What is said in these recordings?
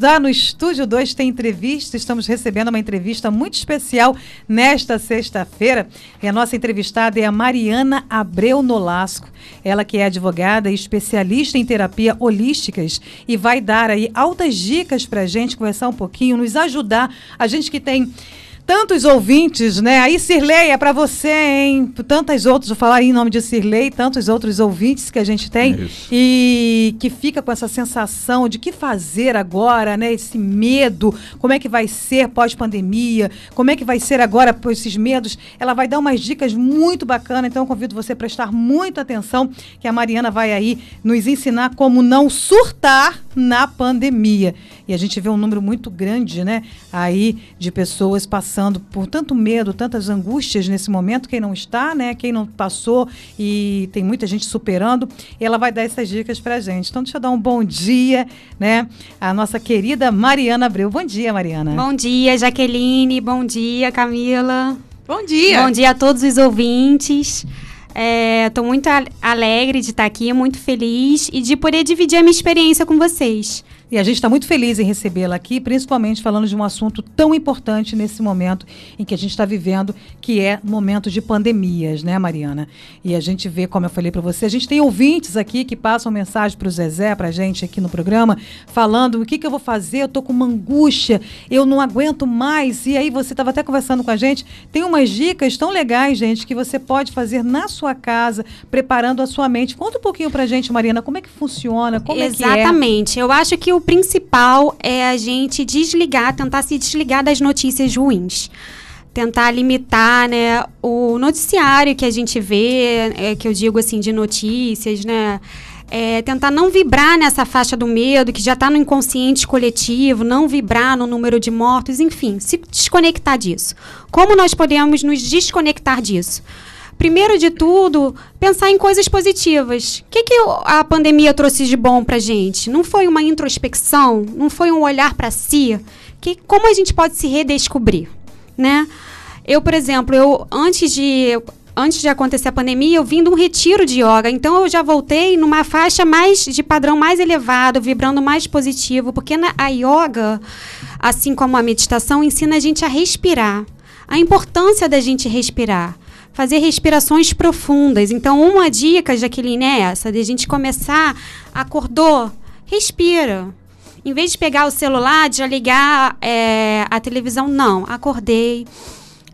Já no Estúdio 2 tem entrevista, estamos recebendo uma entrevista muito especial nesta sexta-feira. E a nossa entrevistada é a Mariana Abreu Nolasco. Ela que é advogada e especialista em terapia holísticas e vai dar aí altas dicas para a gente conversar um pouquinho, nos ajudar. A gente que tem tantos ouvintes, né? Aí, Sirlei, é para você, hein? Tantas outras, vou falar aí em nome de Sirlei, tantos outros ouvintes que a gente tem é e que fica com essa sensação de que fazer agora, né? Esse medo, como é que vai ser pós-pandemia, como é que vai ser agora por esses medos. Ela vai dar umas dicas muito bacanas, então eu convido você a prestar muita atenção, que a Mariana vai aí nos ensinar como não surtar na pandemia. E a gente vê um número muito grande, né, aí de pessoas passando por tanto medo, tantas angústias nesse momento, quem não está, né, quem não passou e tem muita gente superando, ela vai dar essas dicas pra gente. Então deixa eu dar um bom dia, né, a nossa querida Mariana Abreu. Bom dia, Mariana. Bom dia, Jaqueline. Bom dia, Camila. Bom dia. Bom dia a todos os ouvintes. Estou é, muito alegre de estar aqui, muito feliz e de poder dividir a minha experiência com vocês. E a gente está muito feliz em recebê-la aqui, principalmente falando de um assunto tão importante nesse momento em que a gente está vivendo, que é momento de pandemias, né, Mariana? E a gente vê, como eu falei para você, a gente tem ouvintes aqui que passam mensagem para o Zezé, para a gente aqui no programa, falando o que, que eu vou fazer, eu estou com uma angústia, eu não aguento mais. E aí você estava até conversando com a gente, tem umas dicas tão legais, gente, que você pode fazer na sua casa, preparando a sua mente. Conta um pouquinho para a gente, Mariana, como é que funciona, como Exatamente. é que é? Exatamente. Eu acho que o o principal é a gente desligar, tentar se desligar das notícias ruins tentar limitar né, o noticiário que a gente vê, é, que eu digo assim, de notícias, né? É, tentar não vibrar nessa faixa do medo que já está no inconsciente coletivo, não vibrar no número de mortos, enfim, se desconectar disso. Como nós podemos nos desconectar disso? Primeiro de tudo, pensar em coisas positivas. O que, que a pandemia trouxe de bom para gente? Não foi uma introspecção? Não foi um olhar para si? Que, como a gente pode se redescobrir, né? Eu, por exemplo, eu antes de antes de acontecer a pandemia, eu vim de um retiro de yoga, então eu já voltei numa faixa mais de padrão mais elevado, vibrando mais positivo, porque na, a yoga, assim como a meditação, ensina a gente a respirar. A importância da gente respirar fazer respirações profundas. Então, uma dica, Jaqueline, é essa, de a gente começar, acordou, respira. Em vez de pegar o celular, de ligar é, a televisão, não. Acordei,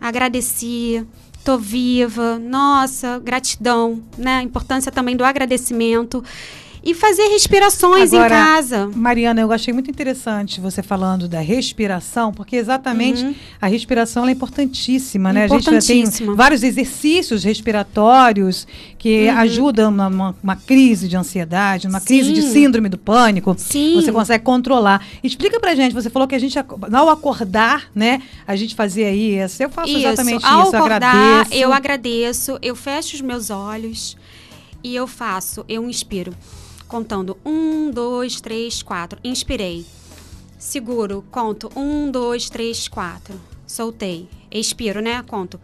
agradeci, tô viva, nossa, gratidão, né? A importância também do agradecimento e fazer respirações Agora, em casa. Mariana, eu achei muito interessante você falando da respiração, porque exatamente uhum. a respiração é importantíssima, né? A gente já tem vários exercícios respiratórios que uhum. ajudam numa uma crise de ansiedade, numa Sim. crise de síndrome do pânico. Sim. Você consegue controlar. Explica pra gente, você falou que a gente, ao acordar, né, a gente fazia isso. Eu faço isso. exatamente ao isso, acordar, eu agradeço. Eu agradeço, eu fecho os meus olhos e eu faço, eu inspiro contando um, dois, três, quatro. Inspirei. Seguro, conto um, dois, três, quatro. Soltei. Expiro, né? Conto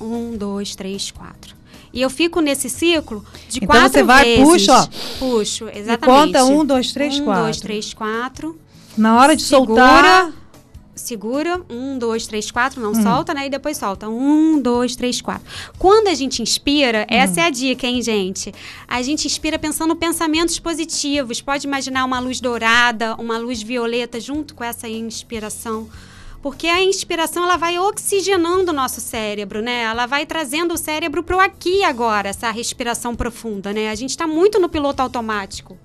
um, dois, três, quatro. E eu fico nesse ciclo de então quatro você vai, vezes. puxa, ó. Puxo, exatamente. E conta um, dois, três, um, quatro. Um, dois, três, quatro. Na hora de Segura, soltar segura, um, dois, três, quatro, não hum. solta, né? E depois solta. Um, dois, três, quatro. Quando a gente inspira, hum. essa é a dica, hein, gente? A gente inspira pensando pensamentos positivos. Pode imaginar uma luz dourada, uma luz violeta junto com essa inspiração. Porque a inspiração ela vai oxigenando o nosso cérebro, né? Ela vai trazendo o cérebro para o aqui e agora, essa respiração profunda, né? A gente está muito no piloto automático.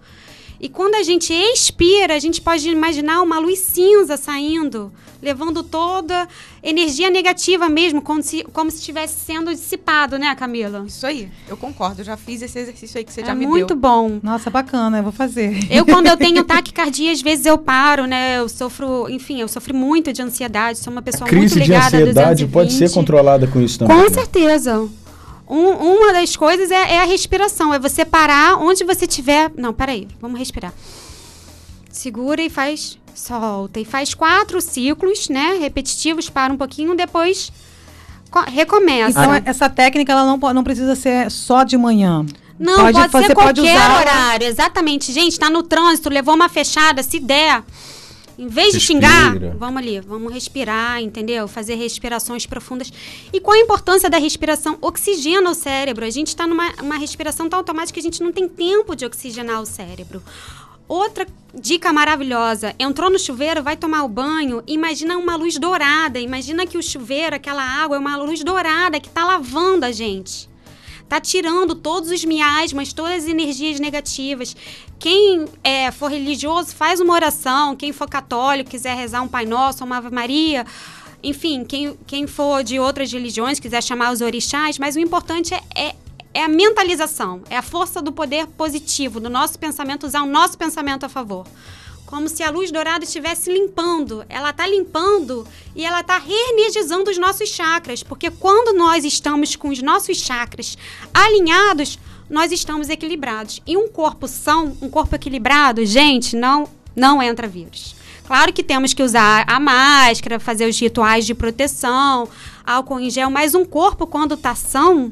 E quando a gente expira, a gente pode imaginar uma luz cinza saindo, levando toda energia negativa mesmo, como se, como se estivesse sendo dissipado, né, Camila? Isso aí, eu concordo. Eu já fiz esse exercício aí que você é já me deu. muito bom. Nossa, bacana, eu vou fazer. Eu, quando eu tenho taquicardia, às vezes eu paro, né? Eu sofro, enfim, eu sofro muito de ansiedade, sou uma pessoa muito ligada a crise de ansiedade pode ser controlada com isso também. Com certeza. Um, uma das coisas é, é, a respiração, é você parar onde você tiver. Não, peraí, vamos respirar. Segura e faz. Solta. E faz quatro ciclos, né? Repetitivos, para um pouquinho, depois recomeça. Então, essa técnica ela não, não precisa ser só de manhã. Não, pode, pode ser qualquer pode horário, exatamente. Gente, está no trânsito, levou uma fechada, se der Em vez de xingar, vamos ali, vamos respirar, entendeu? Fazer respirações profundas. E qual a importância da respiração? Oxigena o cérebro. A gente está numa uma respiração tão automática que a gente não tem tempo de oxigenar o cérebro. Outra dica maravilhosa: entrou no chuveiro, vai tomar o banho, imagina uma luz dourada. Imagina que o chuveiro, aquela água, é uma luz dourada que está lavando a gente. Tá tirando todos os miasmas, todas as energias negativas. Quem é, for religioso, faz uma oração. Quem for católico, quiser rezar um Pai Nosso, uma Ave Maria. Enfim, quem, quem for de outras religiões, quiser chamar os orixás. Mas o importante é, é é a mentalização, é a força do poder positivo, do nosso pensamento, usar o nosso pensamento a favor. Como se a luz dourada estivesse limpando. Ela está limpando e ela está reenergizando os nossos chakras. Porque quando nós estamos com os nossos chakras alinhados, nós estamos equilibrados. E um corpo são, um corpo equilibrado, gente, não, não entra vírus. Claro que temos que usar a máscara, fazer os rituais de proteção, álcool em gel, mas um corpo, quando está são,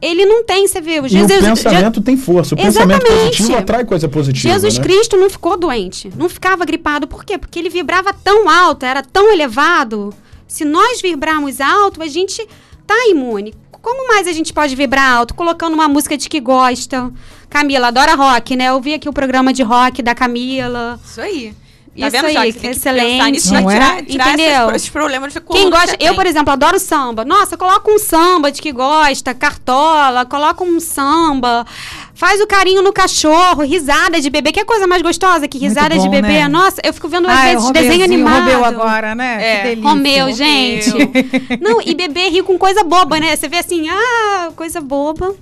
ele não tem, você viu. Jesus, e o pensamento tem força. O Exatamente. pensamento positivo atrai coisa positiva. Jesus né? Cristo não ficou doente, não ficava gripado. Por quê? Porque ele vibrava tão alto, era tão elevado. Se nós vibrarmos alto, a gente tá imune. Como mais a gente pode vibrar alto? Colocando uma música de que gosta. Camila adora rock, né? Eu vi aqui o programa de rock da Camila. Isso aí. Tá Isso vendo, aí, excelente. Nisso, não tirar, é? tirar Entendeu? Esses, esses problemas de Quem gosta, eu, por exemplo, adoro samba. Nossa, coloca um samba de que gosta, cartola, coloca um samba. Faz o carinho no cachorro, risada de bebê. Que é coisa mais gostosa que risada bom, de bebê? Né? Nossa, eu fico vendo às Ai, vezes desenho animado. Romeu agora, né? É. Que delícia. Romeu, gente. Não, e bebê ri com coisa boba, né? Você vê assim, ah, coisa boba.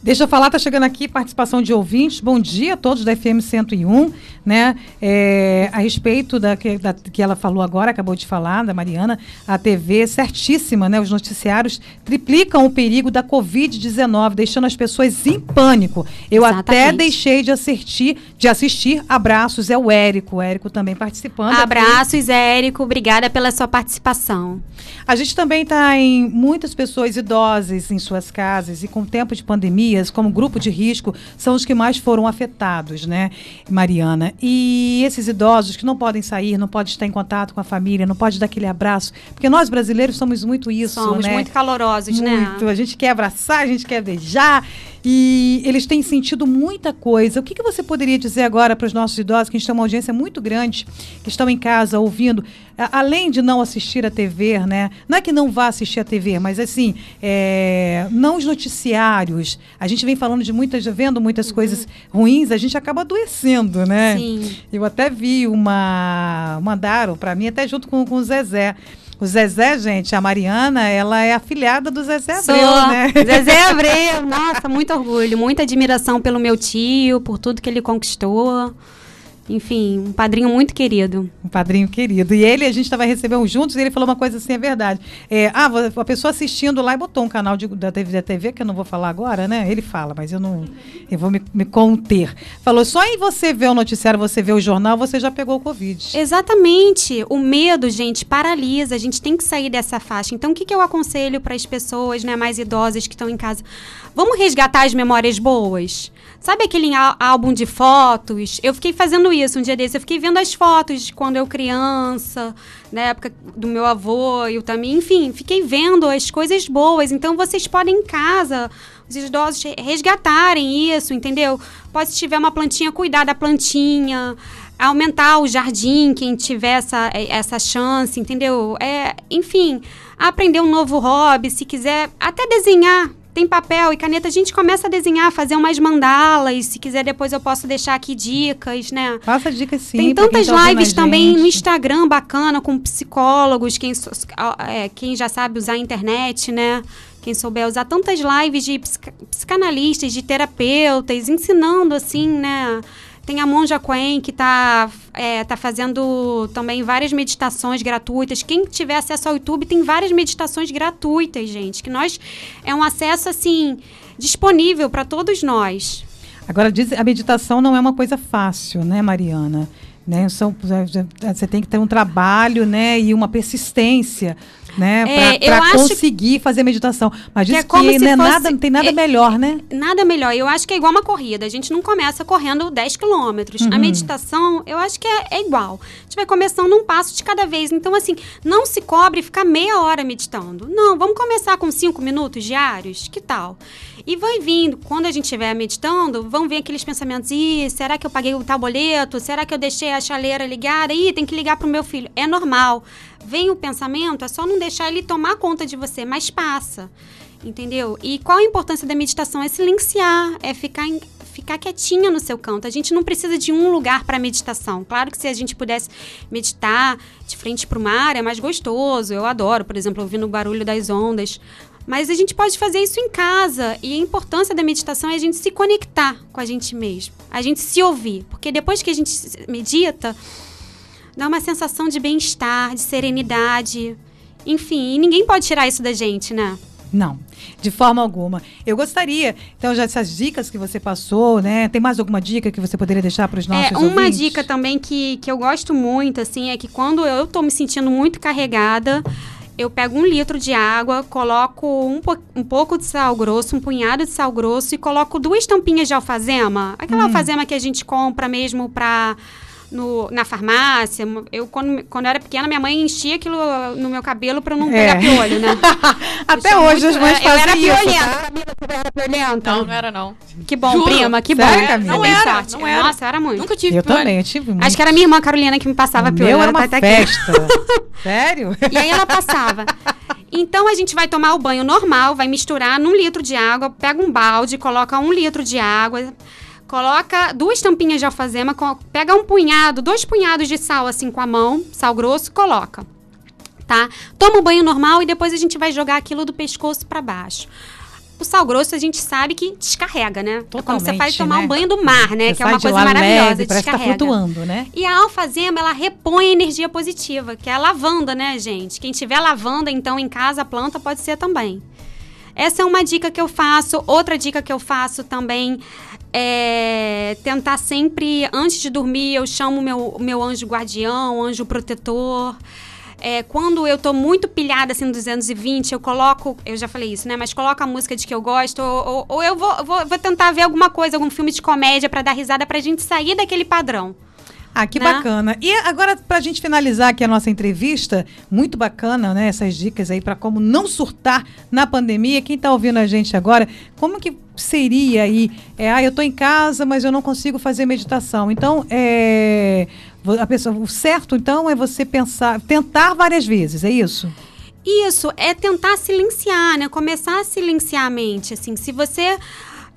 Deixa eu falar, tá chegando aqui participação de ouvintes. Bom dia a todos da FM 101, né? É, a respeito da que, da que ela falou agora, acabou de falar, da Mariana, a TV certíssima, né? Os noticiários triplicam o perigo da Covid-19, deixando as pessoas em pânico. Eu Exatamente. até deixei de assistir, de assistir. Abraços, é o Érico. O Érico também participando. Abraços, aqui. Érico. Obrigada pela sua participação. A gente também está em muitas pessoas idosas em suas casas e com tempo de pandemia como grupo de risco, são os que mais foram afetados, né, Mariana? E esses idosos que não podem sair, não podem estar em contato com a família, não podem dar aquele abraço, porque nós brasileiros somos muito isso, somos né? muito calorosos, muito. né? Muito. A gente quer abraçar, a gente quer beijar. E eles têm sentido muita coisa. O que, que você poderia dizer agora para os nossos idosos, que a gente tem uma audiência muito grande, que estão em casa ouvindo, além de não assistir a TV, né? Não é que não vá assistir a TV, mas assim, é, não os noticiários. A gente vem falando de muitas, vendo muitas uhum. coisas ruins, a gente acaba adoecendo, né? Sim. Eu até vi uma. Mandaram para mim, até junto com, com o Zezé. O Zezé, gente, a Mariana, ela é afilhada do Zezé Abreu, Sou. né? Zezé Abreu, nossa, muito orgulho, muita admiração pelo meu tio, por tudo que ele conquistou enfim, um padrinho muito querido. Um padrinho querido. E ele, a gente estava recebendo juntos e ele falou uma coisa assim, é verdade. É, ah, a pessoa assistindo lá e botou um canal de, da, TV, da TV, que eu não vou falar agora, né? Ele fala, mas eu não. Eu vou me, me conter. Falou, só em você ver o noticiário, você ver o jornal, você já pegou o Covid. Exatamente. O medo, gente, paralisa. A gente tem que sair dessa faixa. Então, o que, que eu aconselho para as pessoas né, mais idosas que estão em casa? Vamos resgatar as memórias boas? Sabe aquele álbum de fotos? Eu fiquei fazendo isso um dia desse. Eu fiquei vendo as fotos de quando eu criança, na época do meu avô e o também. Enfim, fiquei vendo as coisas boas. Então, vocês podem em casa, os idosos, resgatarem isso, entendeu? Pode, se tiver uma plantinha, cuidar da plantinha aumentar o jardim, quem tiver essa, essa chance, entendeu? É, enfim, aprender um novo hobby, se quiser até desenhar, tem papel e caneta, a gente começa a desenhar, fazer umas mandalas. Se quiser, depois eu posso deixar aqui dicas, né? Faça dicas sim. Tem tantas tá lives também no Instagram bacana com psicólogos, quem, é, quem já sabe usar a internet, né? Quem souber usar tantas lives de psicanalistas, de terapeutas, ensinando assim, né? Tem a Monja Quen, que está é, tá fazendo também várias meditações gratuitas. Quem tiver acesso ao YouTube, tem várias meditações gratuitas, gente. Que nós. É um acesso, assim, disponível para todos nós. Agora, diz, a meditação não é uma coisa fácil, né, Mariana? Né? São, você tem que ter um trabalho né, e uma persistência né? É, para conseguir fazer meditação. Mas diz que, é que não, é nada, não tem nada é, melhor, né? Nada melhor. Eu acho que é igual uma corrida. A gente não começa correndo 10 quilômetros. Uhum. A meditação, eu acho que é, é, igual. A gente vai começando um passo de cada vez. Então, assim, não se cobre ficar meia hora meditando. Não, vamos começar com 5 minutos diários? Que tal? E vai vindo. Quando a gente estiver meditando, vão vir aqueles pensamentos. Ih, será que eu paguei o tabuleto? Será que eu deixei a chaleira ligada? Ih, tem que ligar pro meu filho. É normal. Vem o pensamento, é só não deixar ele tomar conta de você, mas passa. Entendeu? E qual a importância da meditação? É silenciar, é ficar em, ficar quietinha no seu canto. A gente não precisa de um lugar para meditação. Claro que se a gente pudesse meditar de frente para o mar é mais gostoso. Eu adoro, por exemplo, ouvindo o barulho das ondas. Mas a gente pode fazer isso em casa. E a importância da meditação é a gente se conectar com a gente mesmo. A gente se ouvir. Porque depois que a gente medita, dá uma sensação de bem-estar, de serenidade. Enfim, ninguém pode tirar isso da gente, né? Não, de forma alguma. Eu gostaria, então, já essas dicas que você passou, né? Tem mais alguma dica que você poderia deixar para os nossos é, Uma ouvintes? dica também que, que eu gosto muito, assim, é que quando eu estou me sentindo muito carregada, eu pego um litro de água, coloco um, po um pouco de sal grosso, um punhado de sal grosso e coloco duas tampinhas de alfazema. Aquela hum. alfazema que a gente compra mesmo para no, na farmácia. Eu, quando, quando eu era pequena, minha mãe enchia aquilo no meu cabelo para não é. pegar piolho, né? Até hoje muito, as mães fazem Eu era piolenta. Tá? Camila, você era piolenta? Não, não era não. Que bom, Juro. prima, que Sério, bom. Camila? Não era, sorte. não era. Nossa, eu era muito. Nunca tive Eu piolho. também, eu tive muito. Acho que era minha irmã Carolina que me passava piolho. Meu era uma tá festa. Sério? E aí ela passava. Então a gente vai tomar o banho normal, vai misturar num litro de água, pega um balde, coloca um litro de água, coloca duas tampinhas de alfazema, pega um punhado, dois punhados de sal assim com a mão, sal grosso, coloca. Tá? Toma o banho normal e depois a gente vai jogar aquilo do pescoço para baixo. O sal grosso a gente sabe que descarrega, né? Totalmente, é quando você faz tomar né? um banho do mar, né? Você que é uma coisa maravilhosa, leve, parece descarrega. Tá flutuando, né? E a alfazema, ela repõe a energia positiva, que é a lavanda, né, gente? Quem tiver lavanda, então, em casa, a planta pode ser também. Essa é uma dica que eu faço. Outra dica que eu faço também é tentar sempre, antes de dormir, eu chamo meu, meu anjo guardião, anjo protetor. É, quando eu tô muito pilhada assim no 220, eu coloco, eu já falei isso, né? Mas coloco a música de que eu gosto, ou, ou, ou eu vou, vou, vou, tentar ver alguma coisa, algum filme de comédia para dar risada pra gente sair daquele padrão. Ah, que né? bacana. E agora, para a gente finalizar aqui a nossa entrevista, muito bacana, né? Essas dicas aí para como não surtar na pandemia. Quem está ouvindo a gente agora, como que seria aí? É, ah, eu estou em casa, mas eu não consigo fazer meditação. Então, é, a pessoa, o certo, então, é você pensar, tentar várias vezes, é isso? Isso, é tentar silenciar, né? Começar a silenciar a mente, assim. Se você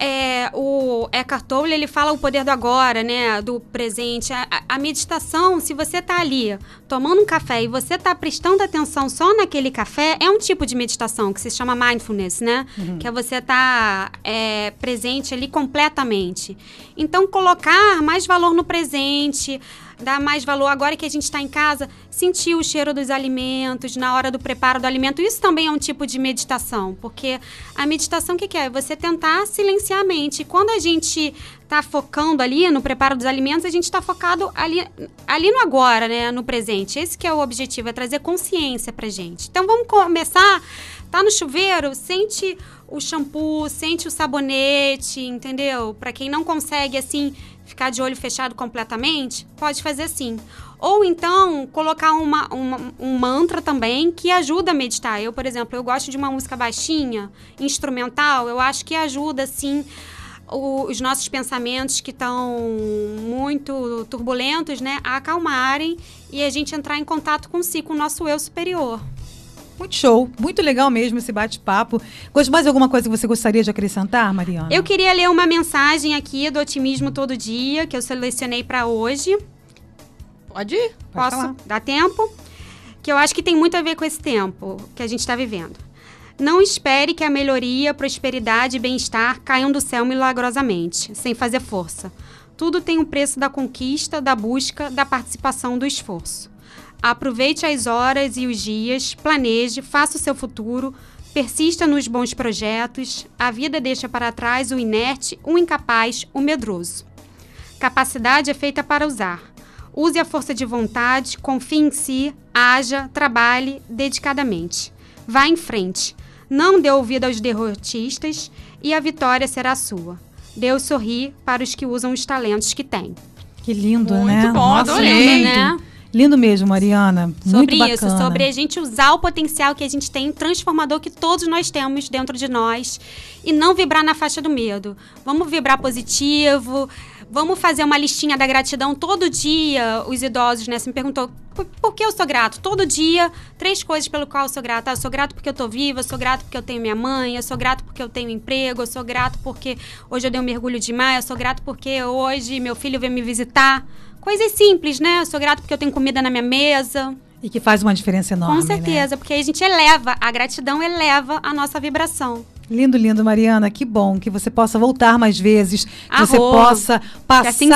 é, o Eckhart Tolle ele fala o poder do agora, né, do presente. A, a meditação, se você está ali tomando um café e você está prestando atenção só naquele café, é um tipo de meditação que se chama mindfulness, né? Uhum. Que é você estar tá, é, presente ali completamente. Então, colocar mais valor no presente, dar mais valor agora que a gente está em casa, sentir o cheiro dos alimentos na hora do preparo do alimento. Isso também é um tipo de meditação, porque a meditação o que, que é? Você tentar silenciar a mente. Quando a gente está focando ali no preparo dos alimentos, a gente está focado ali, ali no agora, né? No presente. Esse que é o objetivo, é trazer consciência pra gente. Então vamos começar. Tá no chuveiro, sente o shampoo, sente o sabonete, entendeu? Para quem não consegue assim ficar de olho fechado completamente, pode fazer assim. Ou então colocar uma, uma, um mantra também que ajuda a meditar. Eu, por exemplo, eu gosto de uma música baixinha, instrumental, eu acho que ajuda, o, os nossos pensamentos que estão muito turbulentos, né, a acalmarem e a gente entrar em contato com si, com o nosso eu superior. Muito show, muito legal mesmo esse bate-papo. Mais alguma coisa que você gostaria de acrescentar, Mariana? Eu queria ler uma mensagem aqui do Otimismo Todo Dia, que eu selecionei para hoje. Pode ir. Posso? Falar. Dá tempo? Que eu acho que tem muito a ver com esse tempo que a gente está vivendo. Não espere que a melhoria, prosperidade e bem-estar caiam do céu milagrosamente, sem fazer força. Tudo tem o um preço da conquista, da busca, da participação, do esforço. Aproveite as horas e os dias, planeje, faça o seu futuro, persista nos bons projetos. A vida deixa para trás o inerte, o incapaz, o medroso. Capacidade é feita para usar. Use a força de vontade, confie em si, haja, trabalhe dedicadamente. Vá em frente. Não dê ouvido aos derrotistas e a vitória será sua. Deus sorri para os que usam os talentos que têm. Que lindo, Muito né? bom, Nossa, adorei. Lindo, né? Lindo mesmo, Mariana. Sobre Muito isso, bacana. sobre a gente usar o potencial que a gente tem, transformador que todos nós temos dentro de nós e não vibrar na faixa do medo. Vamos vibrar positivo. Vamos fazer uma listinha da gratidão todo dia. Os idosos, né, se me perguntou por, por, que eu sou grato? Todo dia, três coisas pelo qual eu sou grato. Ah, eu sou grato porque eu tô viva, eu sou grato porque eu tenho minha mãe, eu sou grato porque eu tenho emprego, eu sou grato porque hoje eu dei um mergulho de mar, eu sou grato porque hoje meu filho veio me visitar. Coisas simples, né? Eu sou grato porque eu tenho comida na minha mesa. E que faz uma diferença enorme. Com certeza, né? porque aí a gente eleva, a gratidão eleva a nossa vibração. Lindo, lindo, Mariana. Que bom que você possa voltar mais vezes, que você possa passar assim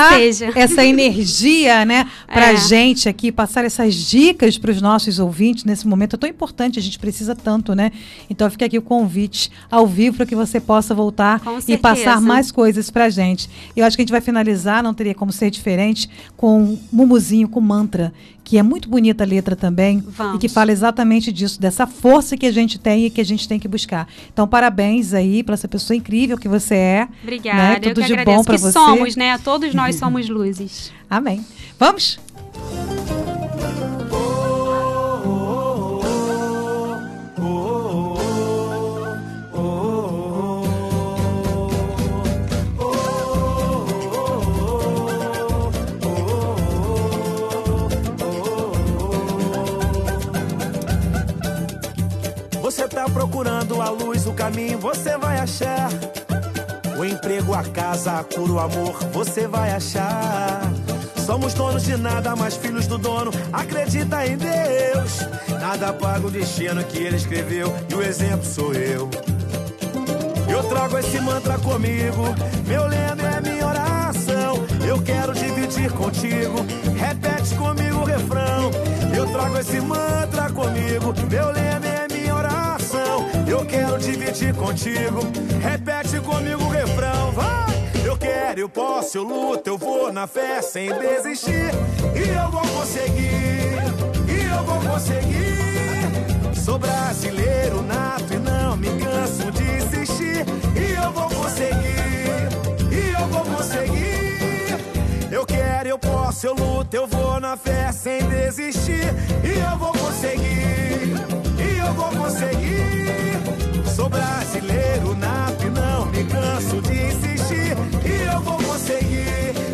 essa energia, né, pra é. gente aqui, passar essas dicas para os nossos ouvintes nesse momento é tão importante, a gente precisa tanto, né? Então fica aqui o convite ao vivo para que você possa voltar e passar mais coisas pra gente. Eu acho que a gente vai finalizar, não teria como ser diferente, com um mumuzinho com mantra, que é muito bonita a letra também Vamos. e que fala exatamente disso, dessa força que a gente tem e que a gente tem que buscar. Então, parabéns aí para essa pessoa incrível que você é. Obrigada. Né? Tudo Eu de agradeço bom para que você. somos, né? Todos nós somos luzes. Amém. Vamos? A luz, o caminho, você vai achar. O emprego, a casa, a cura, o amor, você vai achar. Somos donos de nada, mas filhos do dono, acredita em Deus. Nada paga o destino que ele escreveu, e o exemplo sou eu. Eu trago esse mantra comigo, meu lema é minha oração. Eu quero dividir contigo, repete comigo o refrão. Eu trago esse mantra comigo, meu lema é minha. Eu quero dividir contigo, repete comigo o refrão. Vai! Eu quero, eu posso, eu luto, eu vou na fé sem desistir. E eu vou conseguir, e eu vou conseguir. Sou brasileiro nato e não me canso de insistir. E eu vou conseguir, e eu vou conseguir. Eu quero, eu posso, eu luto, eu vou na fé sem desistir. E eu vou conseguir, eu vou conseguir. Sou brasileiro, nato e não me canso de insistir. E eu vou conseguir.